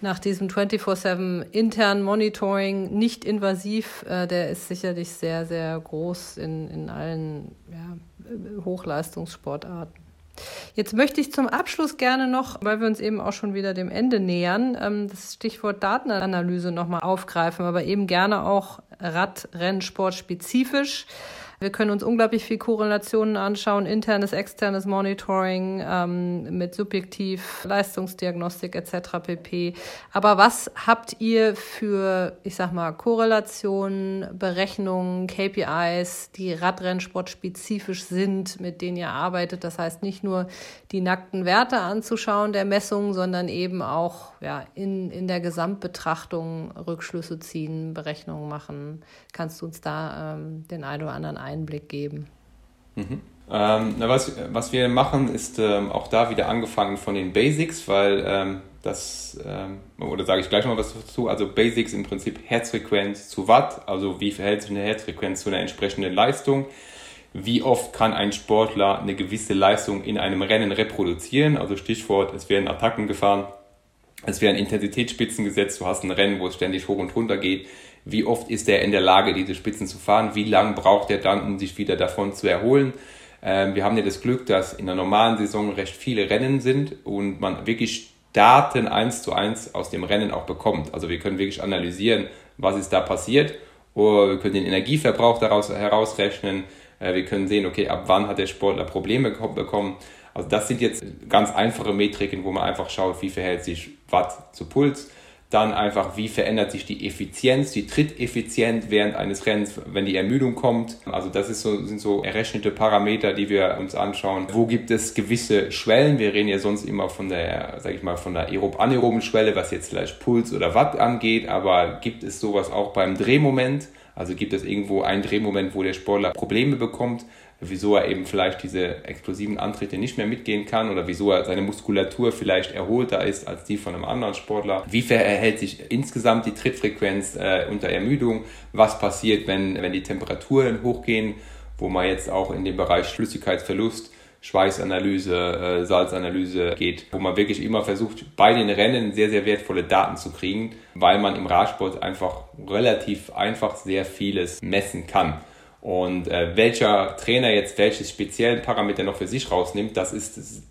nach diesem 24-7 internen Monitoring nicht invasiv, äh, der ist sicherlich sehr, sehr groß in, in allen ja, Hochleistungssportarten. Jetzt möchte ich zum Abschluss gerne noch, weil wir uns eben auch schon wieder dem Ende nähern, ähm, das Stichwort Datenanalyse nochmal aufgreifen, aber eben gerne auch Radrennsport spezifisch. Wir können uns unglaublich viel Korrelationen anschauen, internes, externes Monitoring ähm, mit Subjektiv, Leistungsdiagnostik etc. pp. Aber was habt ihr für, ich sag mal, Korrelationen, Berechnungen, KPIs, die Radrennsport spezifisch sind, mit denen ihr arbeitet? Das heißt nicht nur die nackten Werte anzuschauen der Messungen, sondern eben auch ja, in, in der Gesamtbetrachtung Rückschlüsse ziehen, Berechnungen machen. Kannst du uns da ähm, den einen oder anderen Einblick geben? Mhm. Ähm, na, was, was wir machen, ist ähm, auch da wieder angefangen von den Basics, weil ähm, das, ähm, oder sage ich gleich noch was dazu, also Basics im Prinzip Herzfrequenz zu Watt, also wie verhält sich eine Herzfrequenz zu einer entsprechenden Leistung, wie oft kann ein Sportler eine gewisse Leistung in einem Rennen reproduzieren, also Stichwort, es werden Attacken gefahren, es werden Intensitätsspitzen gesetzt, du hast ein Rennen, wo es ständig hoch und runter geht, wie oft ist er in der Lage, diese Spitzen zu fahren, wie lange braucht er dann, um sich wieder davon zu erholen. Ähm, wir haben ja das Glück, dass in der normalen Saison recht viele Rennen sind und man wirklich Daten eins zu eins aus dem Rennen auch bekommt. Also wir können wirklich analysieren, was ist da passiert. Oder wir können den Energieverbrauch daraus herausrechnen. Äh, wir können sehen, okay, ab wann hat der Sportler Probleme bekommen. Also das sind jetzt ganz einfache Metriken, wo man einfach schaut, wie verhält sich Watt zu Puls Dann einfach, wie verändert sich die Effizienz, die Tritteffizienz während eines Rennens, wenn die Ermüdung kommt. Also das so, sind so errechnete Parameter, die wir uns anschauen. Wo gibt es gewisse Schwellen? Wir reden ja sonst immer von der, sag ich mal, von der aerob-anaeroben Schwelle, was jetzt vielleicht Puls oder Watt angeht. Aber gibt es sowas auch beim Drehmoment? Also gibt es irgendwo einen Drehmoment, wo der Sportler Probleme bekommt? Wieso er eben vielleicht diese explosiven Antritte nicht mehr mitgehen kann oder wieso er seine Muskulatur vielleicht erholter ist als die von einem anderen Sportler. Wie verhält sich insgesamt die Trittfrequenz äh, unter Ermüdung? Was passiert, wenn, wenn die Temperaturen hochgehen, wo man jetzt auch in den Bereich Flüssigkeitsverlust Schweißanalyse, äh, Salzanalyse geht, wo man wirklich immer versucht, bei den Rennen sehr, sehr wertvolle Daten zu kriegen, weil man im Radsport einfach relativ einfach sehr vieles messen kann. Und äh, welcher Trainer jetzt welche speziellen Parameter noch für sich rausnimmt, das ist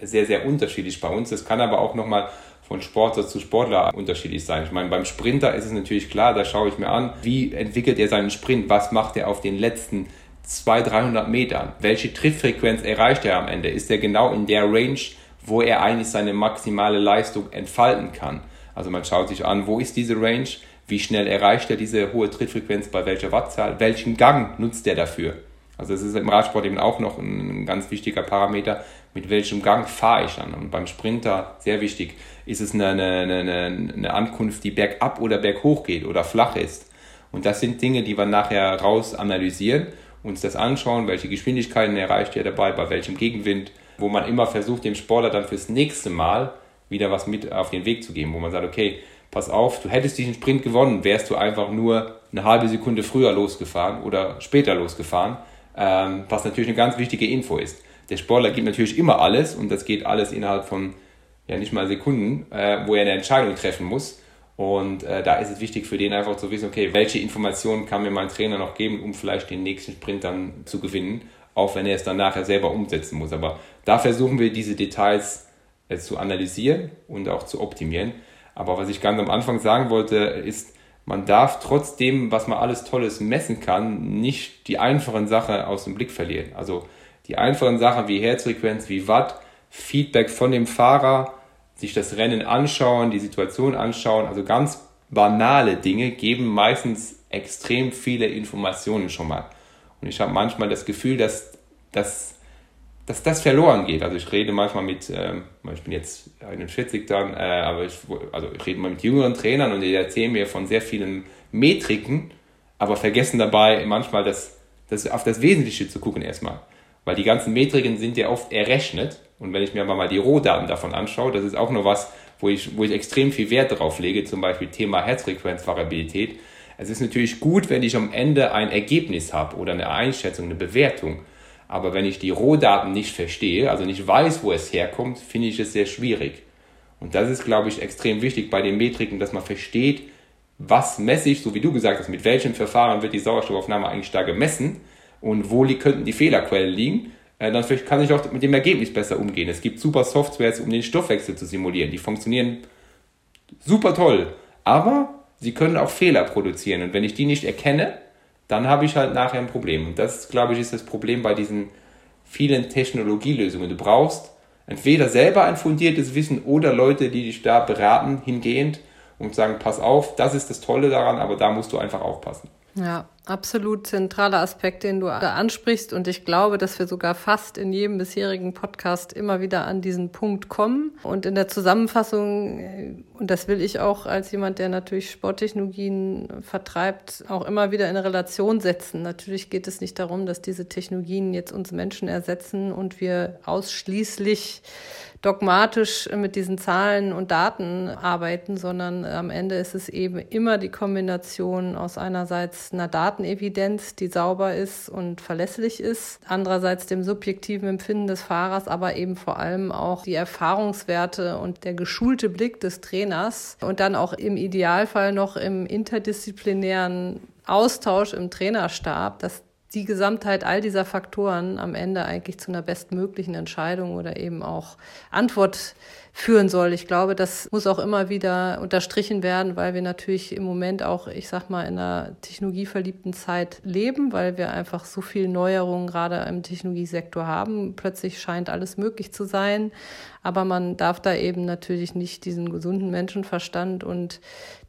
sehr, sehr unterschiedlich bei uns. Das kann aber auch nochmal von Sportler zu Sportler unterschiedlich sein. Ich meine, beim Sprinter ist es natürlich klar, da schaue ich mir an, wie entwickelt er seinen Sprint, was macht er auf den letzten 200, 300 Metern, welche Trittfrequenz erreicht er am Ende, ist er genau in der Range, wo er eigentlich seine maximale Leistung entfalten kann. Also man schaut sich an, wo ist diese Range, wie schnell erreicht er diese hohe Trittfrequenz bei welcher Wattzahl? Welchen Gang nutzt er dafür? Also das ist im Radsport eben auch noch ein ganz wichtiger Parameter. Mit welchem Gang fahre ich dann? Und beim Sprinter, sehr wichtig, ist es eine, eine, eine, eine Ankunft, die bergab oder berghoch geht oder flach ist. Und das sind Dinge, die wir nachher raus analysieren, uns das anschauen, welche Geschwindigkeiten erreicht er dabei, bei welchem Gegenwind, wo man immer versucht, dem Sportler dann fürs nächste Mal wieder was mit auf den Weg zu geben, wo man sagt, okay, pass auf, du hättest diesen Sprint gewonnen, wärst du einfach nur eine halbe Sekunde früher losgefahren oder später losgefahren, ähm, was natürlich eine ganz wichtige Info ist. Der Sportler gibt natürlich immer alles und das geht alles innerhalb von ja nicht mal Sekunden, äh, wo er eine Entscheidung treffen muss. Und äh, da ist es wichtig für den einfach zu wissen, okay, welche Informationen kann mir mein Trainer noch geben, um vielleicht den nächsten Sprint dann zu gewinnen, auch wenn er es dann nachher selber umsetzen muss. Aber da versuchen wir diese Details äh, zu analysieren und auch zu optimieren. Aber was ich ganz am Anfang sagen wollte, ist, man darf trotzdem, was man alles Tolles messen kann, nicht die einfachen Sachen aus dem Blick verlieren. Also die einfachen Sachen wie Herzfrequenz, wie Watt, Feedback von dem Fahrer, sich das Rennen anschauen, die Situation anschauen, also ganz banale Dinge geben meistens extrem viele Informationen schon mal. Und ich habe manchmal das Gefühl, dass, dass dass das verloren geht. Also ich rede manchmal mit, ähm, ich bin jetzt 41 dann, äh, aber ich, also ich rede mal mit jüngeren Trainern und die erzählen mir von sehr vielen Metriken, aber vergessen dabei manchmal das, das auf das Wesentliche zu gucken erstmal. Weil die ganzen Metriken sind ja oft errechnet und wenn ich mir aber mal die Rohdaten davon anschaue, das ist auch nur was, wo ich, wo ich extrem viel Wert darauf lege, zum Beispiel Thema Herzfrequenzvariabilität. Es ist natürlich gut, wenn ich am Ende ein Ergebnis habe oder eine Einschätzung, eine Bewertung. Aber wenn ich die Rohdaten nicht verstehe, also nicht weiß, wo es herkommt, finde ich es sehr schwierig. Und das ist, glaube ich, extrem wichtig bei den Metriken, dass man versteht, was messe ich, so wie du gesagt hast, mit welchem Verfahren wird die Sauerstoffaufnahme eigentlich da gemessen und wo könnten die Fehlerquellen liegen. Äh, dann kann ich auch mit dem Ergebnis besser umgehen. Es gibt super Softwares, um den Stoffwechsel zu simulieren. Die funktionieren super toll. Aber sie können auch Fehler produzieren. Und wenn ich die nicht erkenne, dann habe ich halt nachher ein Problem. Und das, glaube ich, ist das Problem bei diesen vielen Technologielösungen. Du brauchst entweder selber ein fundiertes Wissen oder Leute, die dich da beraten, hingehend und sagen, pass auf, das ist das Tolle daran, aber da musst du einfach aufpassen. Ja, absolut zentraler Aspekt, den du da ansprichst. Und ich glaube, dass wir sogar fast in jedem bisherigen Podcast immer wieder an diesen Punkt kommen. Und in der Zusammenfassung, äh, und das will ich auch als jemand, der natürlich Sporttechnologien vertreibt, auch immer wieder in Relation setzen. Natürlich geht es nicht darum, dass diese Technologien jetzt uns Menschen ersetzen und wir ausschließlich dogmatisch mit diesen Zahlen und Daten arbeiten, sondern am Ende ist es eben immer die Kombination aus einerseits einer Datenevidenz, die sauber ist und verlässlich ist, andererseits dem subjektiven Empfinden des Fahrers, aber eben vor allem auch die Erfahrungswerte und der geschulte Blick des Trainers und dann auch im Idealfall noch im interdisziplinären Austausch im Trainerstab, dass die Gesamtheit all dieser Faktoren am Ende eigentlich zu einer bestmöglichen Entscheidung oder eben auch Antwort führen soll. Ich glaube, das muss auch immer wieder unterstrichen werden, weil wir natürlich im Moment auch, ich sag mal, in einer technologieverliebten Zeit leben, weil wir einfach so viel Neuerungen gerade im Technologiesektor haben. Plötzlich scheint alles möglich zu sein. Aber man darf da eben natürlich nicht diesen gesunden Menschenverstand und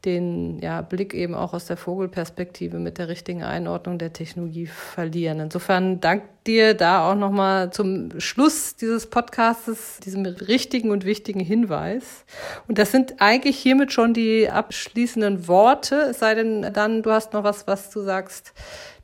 den ja, Blick eben auch aus der Vogelperspektive mit der richtigen Einordnung der Technologie verlieren. Insofern dank dir da auch nochmal zum Schluss dieses Podcastes, diesem richtigen und wichtigen Hinweis. Und das sind eigentlich hiermit schon die abschließenden Worte, es sei denn dann, du hast noch was, was du sagst,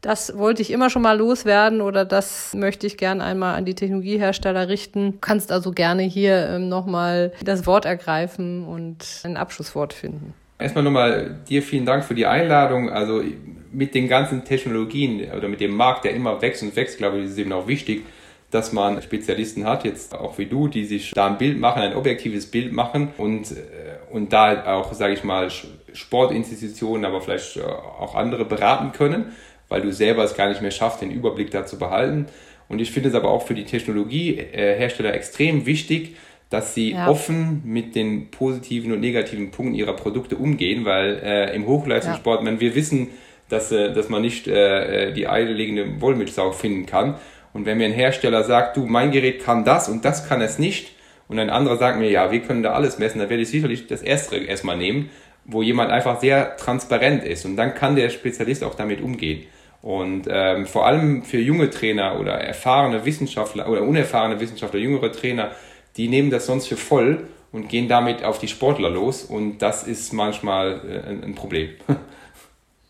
das wollte ich immer schon mal loswerden oder das möchte ich gerne einmal an die Technologiehersteller richten. Du kannst also gerne hier ähm, nochmal das Wort ergreifen und ein Abschlusswort finden. Erstmal nochmal dir vielen Dank für die Einladung. Also mit den ganzen Technologien oder mit dem Markt, der immer wächst und wächst, glaube ich, ist es eben auch wichtig, dass man Spezialisten hat, jetzt auch wie du, die sich da ein Bild machen, ein objektives Bild machen und, äh, und da auch, sage ich mal, Sportinstitutionen, aber vielleicht äh, auch andere beraten können weil du selber es gar nicht mehr schaffst, den Überblick da zu behalten. Und ich finde es aber auch für die Technologiehersteller extrem wichtig, dass sie ja. offen mit den positiven und negativen Punkten ihrer Produkte umgehen, weil äh, im Hochleistungssport, ja. man, wir wissen, dass, äh, dass man nicht äh, die eierlegende Wollmilchsau finden kann. Und wenn mir ein Hersteller sagt, du, mein Gerät kann das und das kann es nicht, und ein anderer sagt mir, ja, wir können da alles messen, dann werde ich sicherlich das erste erstmal nehmen, wo jemand einfach sehr transparent ist. Und dann kann der Spezialist auch damit umgehen. Und ähm, vor allem für junge Trainer oder erfahrene Wissenschaftler oder unerfahrene Wissenschaftler, jüngere Trainer, die nehmen das sonst für voll und gehen damit auf die Sportler los. Und das ist manchmal äh, ein, ein Problem. <laughs>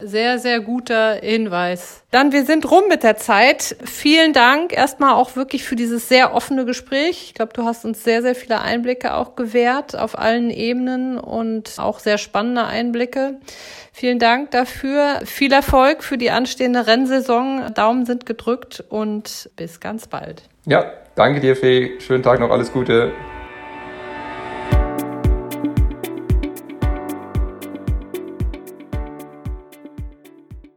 Sehr, sehr guter Hinweis. Dann, wir sind rum mit der Zeit. Vielen Dank erstmal auch wirklich für dieses sehr offene Gespräch. Ich glaube, du hast uns sehr, sehr viele Einblicke auch gewährt auf allen Ebenen und auch sehr spannende Einblicke. Vielen Dank dafür. Viel Erfolg für die anstehende Rennsaison. Daumen sind gedrückt und bis ganz bald. Ja, danke dir, Fee. Schönen Tag noch. Alles Gute.